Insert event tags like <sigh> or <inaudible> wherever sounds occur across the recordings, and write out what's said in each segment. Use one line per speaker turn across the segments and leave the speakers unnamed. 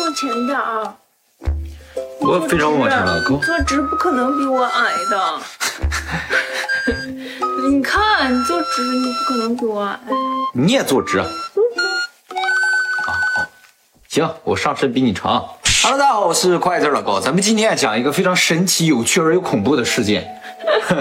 往前点儿。
我非常往前了，
哥坐直不可能比我矮的。<laughs> 你看，你坐直，你不可能比我矮。
你也坐直啊？啊好，行，我上身比你长。Hello，大家好，我是快字老高，咱们今天讲一个非常神奇、有趣而又恐怖的事件。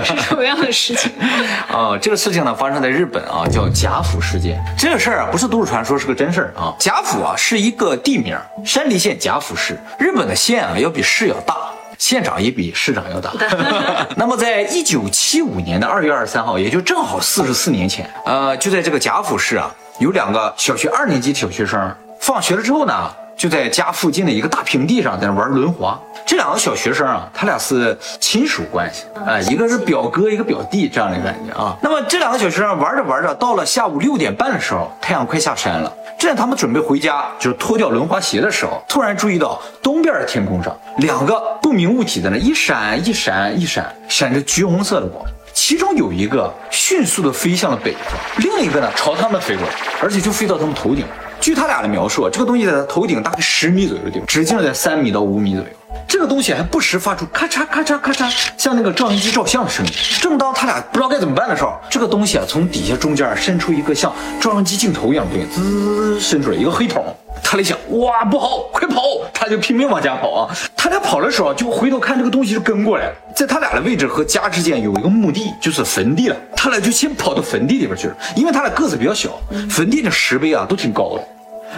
是什么样的事情？<laughs>
哦，这个事情呢发生在日本啊，叫贾府事件。这个事儿啊不是都市传说，是个真事儿啊。贾府啊是一个地名，山梨县贾府市。日本的县啊要比市要大，县长也比市长要大。<laughs> <laughs> 那么在一九七五年的二月二十三号，也就正好四十四年前，呃，就在这个贾府市啊，有两个小学二年级小学生放学了之后呢。就在家附近的一个大平地上，在那玩轮滑。这两个小学生啊，他俩是亲属关系，哎，一个是表哥，一个表弟这样的感觉啊。那么这两个小学生玩着玩着，到了下午六点半的时候，太阳快下山了。正在他们准备回家，就是脱掉轮滑鞋的时候，突然注意到东边的天空上两个不明物体在那一闪一闪一闪，闪着橘红色的光。其中有一个迅速的飞向了北方，另一个呢朝他们飞过来，而且就飞到他们头顶。据他俩的描述，这个东西在他头顶大概十米左右的地方，直径在三米到五米左右。这个东西还不时发出咔嚓咔嚓咔嚓，像那个照相机照相的声音。正当他俩不知道该怎么办的时候，这个东西啊从底下中间伸出一个像照相机镜头一样的东西，滋伸出来一个黑桶。他俩想，哇，不好，快跑！他就拼命往家跑啊。他俩跑的时候就回头看这个东西就跟过来了，在他俩的位置和家之间有一个墓地，就是坟地了。他俩就先跑到坟地里边去了，因为他俩个子比较小，坟地的石碑啊都挺高的。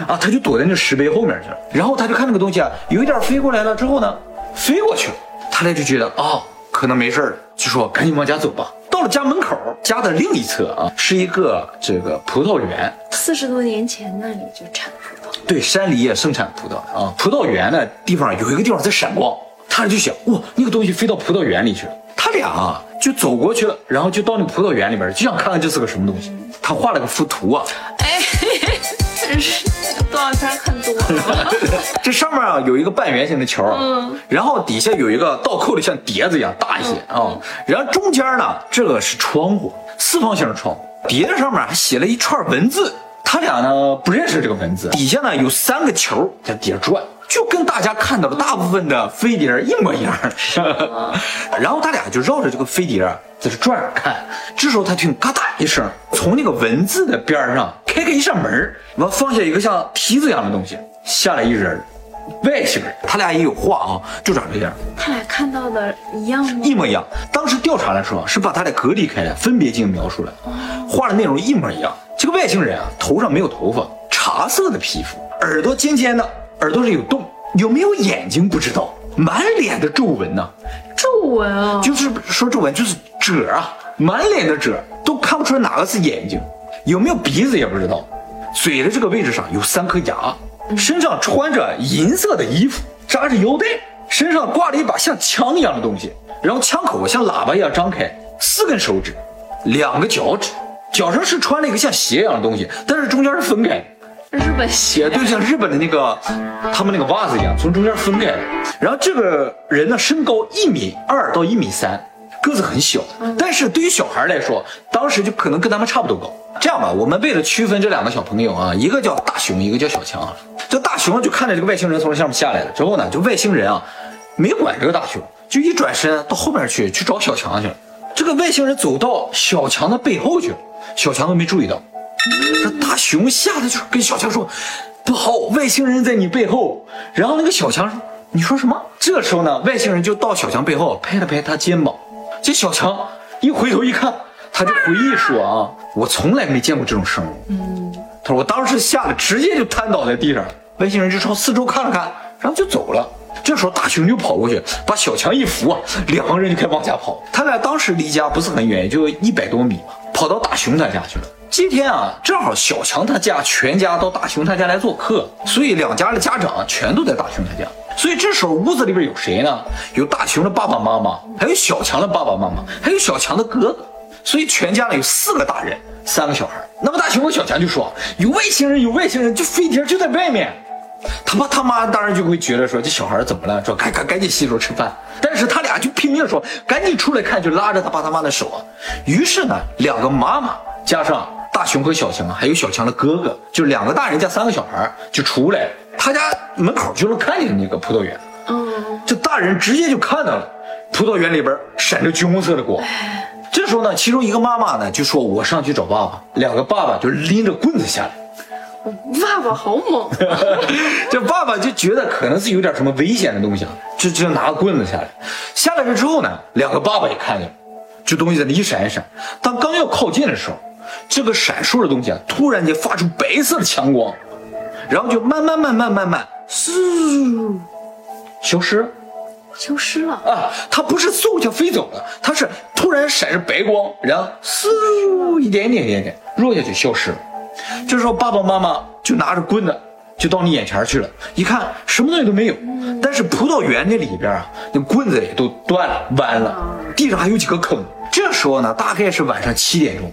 啊，他就躲在那石碑后面去了。然后他就看那个东西啊，有一点飞过来了之后呢，飞过去了。他俩就觉得啊，可能没事了，就说赶紧往家走吧。到了家门口，家的另一侧啊，是一个这个葡萄园。
四十多年前那里就产葡萄。
对，山里也盛产葡萄啊。葡萄园的地方有一个地方在闪光，他俩就想，哇，那个东西飞到葡萄园里去了。他俩啊就走过去了，然后就到那葡萄园里边，就想看看这是个什么东西。他画了个幅图啊。哎，<laughs>
真是。动画片看多了，<laughs>
这上面啊有一个半圆形的球，嗯，然后底下有一个倒扣的像碟子一样大一些啊，然后中间呢这个是窗户，四方形的窗户，碟子上面还写了一串文字，他俩呢不认识这个文字，底下呢有三个球在底下转，就跟大家看到的大部分的飞碟一模一样，<laughs> 然后他俩就绕着这个飞碟在这转着看，这时候他听嘎哒一声，从那个文字的边上。开开一扇门，完放下一个像梯子一样的东西，下来一人，外星人。他俩也有画啊，就长这样。
他俩看到的一样吗？
一模一样。当时调查的时候是把他俩隔离开来，分别进行描述了，画的内容一模一样。这个外星人啊，头上没有头发，茶色的皮肤，耳朵尖尖的，耳朵上有洞，有没有眼睛不知道，满脸的皱纹呢？
皱纹啊，
就是说皱纹就是褶啊，满脸的褶，都看不出来哪个是眼睛。有没有鼻子也不知道，嘴的这个位置上有三颗牙，身上穿着银色的衣服，扎着腰带，身上挂了一把像枪一样的东西，然后枪口像喇叭一样张开，四根手指，两个脚趾，脚上是穿了一个像鞋一样的东西，但是中间是分开，
日本鞋，
就像日本的那个他们那个袜子一样，从中间分开。然后这个人呢，身高一米二到一米三。个子很小，但是对于小孩来说，当时就可能跟他们差不多高。这样吧，我们为了区分这两个小朋友啊，一个叫大熊，一个叫小强。这大熊就看着这个外星人从这上面下来了之后呢，就外星人啊，没管这个大熊，就一转身到后面去去找小强去了。这个外星人走到小强的背后去了，小强都没注意到。这大熊吓得就跟小强说：“不好，外星人在你背后。”然后那个小强说：“你说什么？”这时候呢，外星人就到小强背后拍了拍他肩膀。这小强一回头一看，他就回忆说：“啊，我从来没见过这种生物。”嗯，他说：“我当时吓得直接就瘫倒在地上。”外星人就朝四周看了看，然后就走了。这时候大熊就跑过去，把小强一扶，两个人就开始往家跑。他俩当时离家不是很远，也就一百多米吧，跑到大熊他家去了。今天啊，正好小强他家全家到大熊他家来做客，所以两家的家长全都在大熊他家。所以这时候屋子里边有谁呢？有大熊的爸爸妈妈，还有小强的爸爸妈妈，还有小强的哥哥。所以全家呢有四个大人，三个小孩。那么大熊和小强就说：“有外星人，有外星人，就飞碟就在外面。”他爸他妈当然就会觉得说：“这小孩怎么了？说赶赶赶紧洗手吃饭。”但是他俩就拼命说：“赶紧出来看！”就拉着他爸他妈的手啊。于是呢，两个妈妈加上。大熊和小强还有小强的哥哥，就两个大人加三个小孩就出来，他家门口就能看见那个葡萄园。
嗯，
这大人直接就看到了，葡萄园里边闪着橘红色的光。这时候呢，其中一个妈妈呢就说：“我上去找爸爸。”两个爸爸就拎着棍子下来。
爸爸好猛，<laughs>
这爸爸就觉得可能是有点什么危险的东西啊，就就拿棍子下来。下来了之后呢，两个爸爸也看见了，这东西在那一闪一闪。当刚要靠近的时候，这个闪烁的东西啊，突然间发出白色的强光，然后就慢慢慢慢慢慢，嗖，消失了。
消失了。
啊，它不是嗖一下飞走了，它是突然闪着白光，然后嗖一点点一点点落下去消失了。这时候爸爸妈妈就拿着棍子就到你眼前去了，一看什么东西都没有，但是葡萄园那里边啊，那棍子也都断了弯了，地上还有几个坑。这时候呢，大概是晚上七点钟，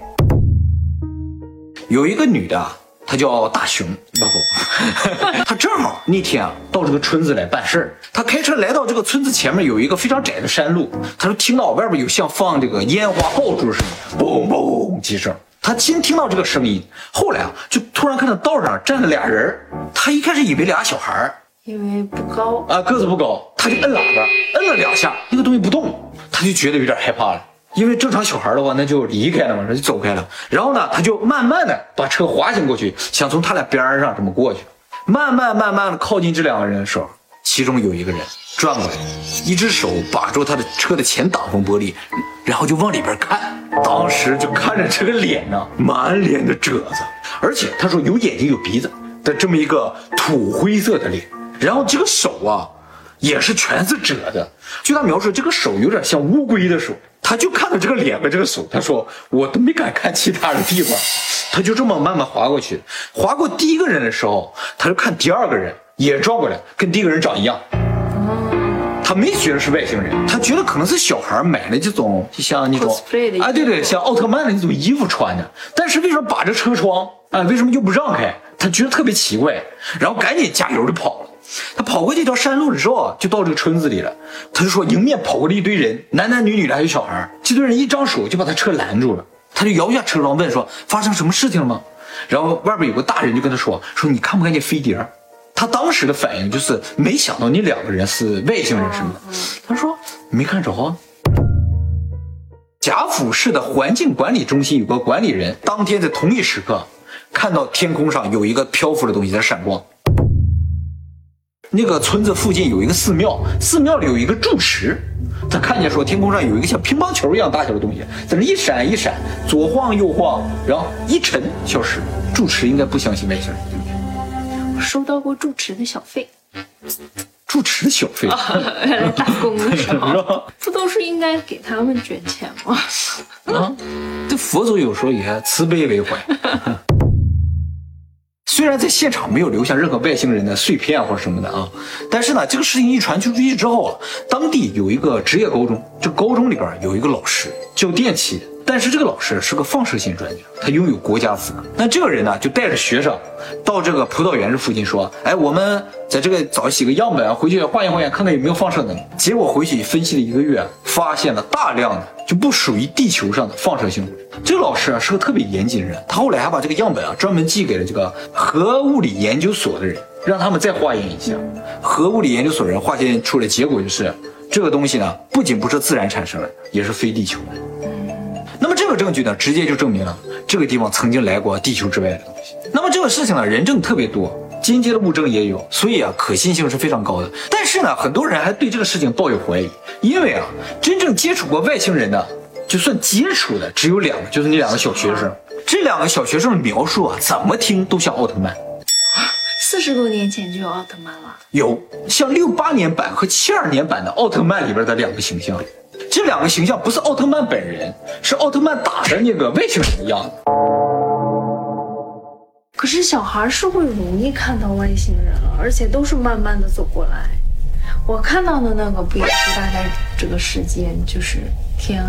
有一个女的啊，她叫大熊，不不，<laughs> 他正好那天啊到这个村子来办事儿。他开车来到这个村子前面有一个非常窄的山路，他就听到外边有像放这个烟花爆竹的声音，嘣嘣几声。他先听到这个声音，后来啊就突然看到道上站了俩人他，一开始以为俩小孩儿
因为不高，
啊个子不高，他就摁喇叭，摁了两下，那个东西不动，他就觉得有点害怕了。因为正常小孩的话，那就离开了嘛，那就走开了。然后呢，他就慢慢的把车滑行过去，想从他俩边上这么过去。慢慢慢慢的靠近这两个人的时候，其中有一个人转过来，一只手把住他的车的前挡风玻璃，然后就往里边看。当时就看着这个脸呢，<laughs> 满脸的褶子，而且他说有眼睛有鼻子的这么一个土灰色的脸，然后这个手啊。也是全是褶的。据他描述，这个手有点像乌龟的手，他就看到这个脸和这个手，他说我都没敢看其他的地方，<laughs> 他就这么慢慢划过去。划过第一个人的时候，他就看第二个人也转过来，跟第一个人长一样。他没觉得是外星人，他觉得可能是小孩买的这种，就像那种哎，对对，像奥特曼的那种衣服穿的。但是为什么把着车窗啊？为什么就不让开？他觉得特别奇怪，然后赶紧加油就跑了。他跑过这条山路的时候啊，就到这个村子里了。他就说，迎面跑过来一堆人，男男女女的，还有小孩。这堆人一张手就把他车拦住了。他就摇下车窗问说：“发生什么事情了吗？”然后外边有个大人就跟他说：“说你看不看见飞碟？”他当时的反应就是没想到那两个人是外星人什么的。他说没看着啊。贾府市的环境管理中心有个管理人，当天在同一时刻看到天空上有一个漂浮的东西在闪光。那个村子附近有一个寺庙，寺庙里有一个住持，他看见说天空上有一个像乒乓球一样大小的东西在那一闪一闪，左晃右晃，然后一沉消失。住持应该不相信外星人，对不对？
我收到过住持的小费，
住持的小费，<laughs>
打工的时候，<laughs> 不都是应该给他们捐钱吗？
啊，这佛祖有时候也慈悲为怀。虽然在现场没有留下任何外星人的碎片或者什么的啊，但是呢，这个事情一传出去之后啊，当地有一个职业高中，这高中里边有一个老师叫电气，但是这个老师是个放射性专家，他拥有国家资格。那这个人呢，就带着学生到这个葡萄园这附近说，哎，我们在这个找几个样本啊，回去化验化验，看看有没有放射能。结果回去分析了一个月，发现了大量的就不属于地球上的放射性物质。这个老师啊是个特别严谨的人，他后来还把这个样本啊专门寄给了这个核物理研究所的人，让他们再化验一下。核物理研究所人化验出来结果就是，这个东西呢不仅不是自然产生的，也是非地球的。这个证据呢，直接就证明了这个地方曾经来过地球之外的东西。那么这个事情呢，人证特别多，间接的物证也有，所以啊，可信性是非常高的。但是呢，很多人还对这个事情抱有怀疑，因为啊，真正接触过外星人的，就算接触的只有两个，就是那两个小学生。这两个小学生的描述啊，怎么听都像奥特曼。
四十多年前就有奥特曼了，
有像六八年版和七二年版的奥特曼里边的两个形象，这两个形象不是奥特曼本人，是奥特曼打的那个外星人的样子。
可是小孩是会容易看到外星人了，而且都是慢慢的走过来。我看到的那个不也是大概这个时间，就是天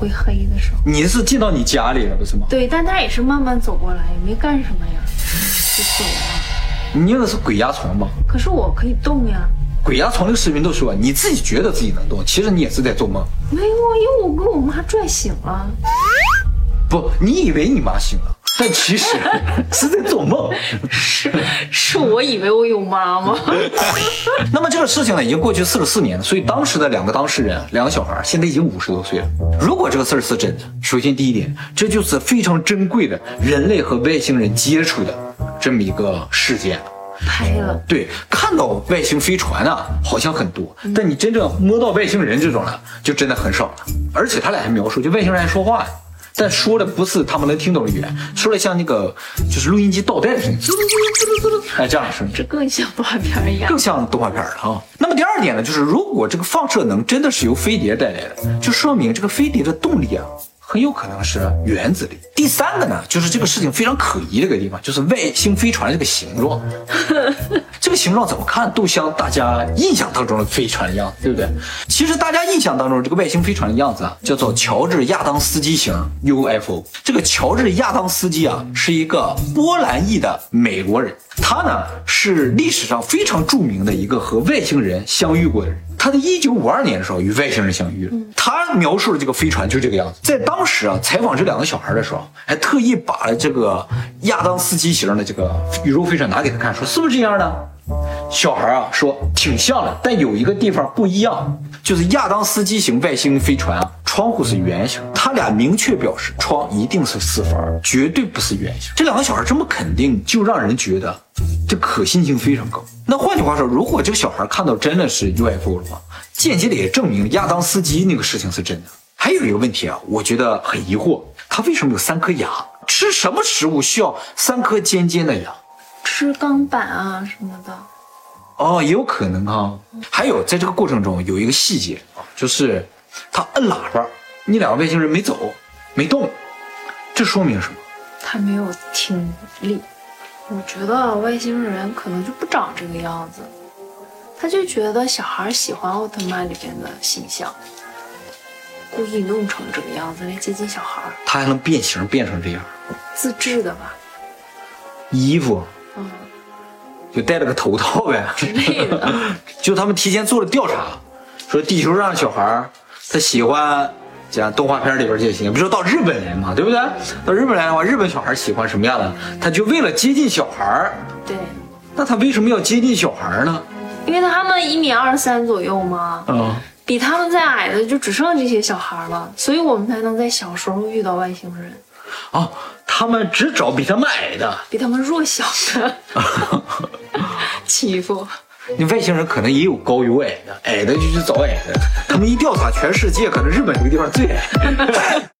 会黑的时候。
你是进到你家里了，不是吗？
对，但他也是慢慢走过来，也没干什么呀，就走了。
你用的是鬼压床吧？
可是我可以动呀，
鬼压床那个视频都说你自己觉得自己能动，其实你也是在做梦。
没有啊，因为我被我妈拽醒了。
不，你以为你妈醒了，但其实是在做梦。
是是我以为我有妈吗？<laughs>
那么这个事情呢，已经过去四十四年了，所以当时的两个当事人，两个小孩，现在已经五十多岁了。如果这个事儿是真的，首先第一点，这就是非常珍贵的人类和外星人接触的这么一个事件。
拍了，
对，看到外星飞船啊，好像很多，但你真正摸到外星人这种的，就真的很少了。而且他俩还描述，就外星人还说话呀，但说的不是他们能听懂的语言，说的像那个就是录音机倒带的声音，<laughs> 哎，这样的声音，
这更像动画片一样
更。像动画片了啊。那么第二点呢，就是如果这个放射能真的是由飞碟带来的，就说明这个飞碟的动力啊。很有可能是原子力。第三个呢，就是这个事情非常可疑的一个地方，就是外星飞船的这个形状。<laughs> 这个形状怎么看都像大家印象当中的飞船的样子，对不对？其实大家印象当中这个外星飞船的样子啊，叫做乔治亚当斯基型 UFO。这个乔治亚当斯基啊，是一个波兰裔的美国人，他呢是历史上非常著名的一个和外星人相遇过的人。他在一九五二年的时候与外星人相遇了。他描述的这个飞船就这个样子。在当时啊，采访这两个小孩的时候，还特意把这个亚当斯基型的这个宇宙飞船拿给他看，说是不是这样的？小孩啊说挺像的，但有一个地方不一样，就是亚当斯基型外星飞船啊，窗户是圆形。他俩明确表示窗一定是四方，绝对不是圆形。这两个小孩这么肯定，就让人觉得这可信性非常高。那换句话说，如果这个小孩看到真的是 UFO 的话，间接的也证明亚当斯基那个事情是真的。还有一个问题啊，我觉得很疑惑，他为什么有三颗牙？吃什么食物需要三颗尖尖的牙？
吃钢板啊什么的，
哦，也有可能哈、还有，在这个过程中有一个细节啊，就是他摁喇叭，那两个外星人没走，没动，这说明什么？
他没有听力。我觉得外星人可能就不长这个样子，他就觉得小孩喜欢奥特曼里边的形象，故意弄成这个样子来接近小孩，
他还能变形变成这样？
自制的吧？
衣服
嗯，
就戴了个头套呗，
之类的。<laughs>
就他们提前做了调查，说地球上的小孩儿他喜欢讲动画片里边这些，比如说到日本来嘛，对不对？到日本来的话，日本小孩喜欢什么样的？他就为了接近小孩，
对，
那他为什么要接近小孩呢？
因为他们一米二三左右嘛，
嗯。
比他们再矮的就只剩这些小孩了，所以我们才能在小时候遇到外星人，
哦，他们只找比他们矮的。
比他们弱小的 <laughs> 欺负。<laughs>
那外星人可能也有高有矮的，矮的就去找矮的。他们一调查全世界，可能日本这个地方最矮。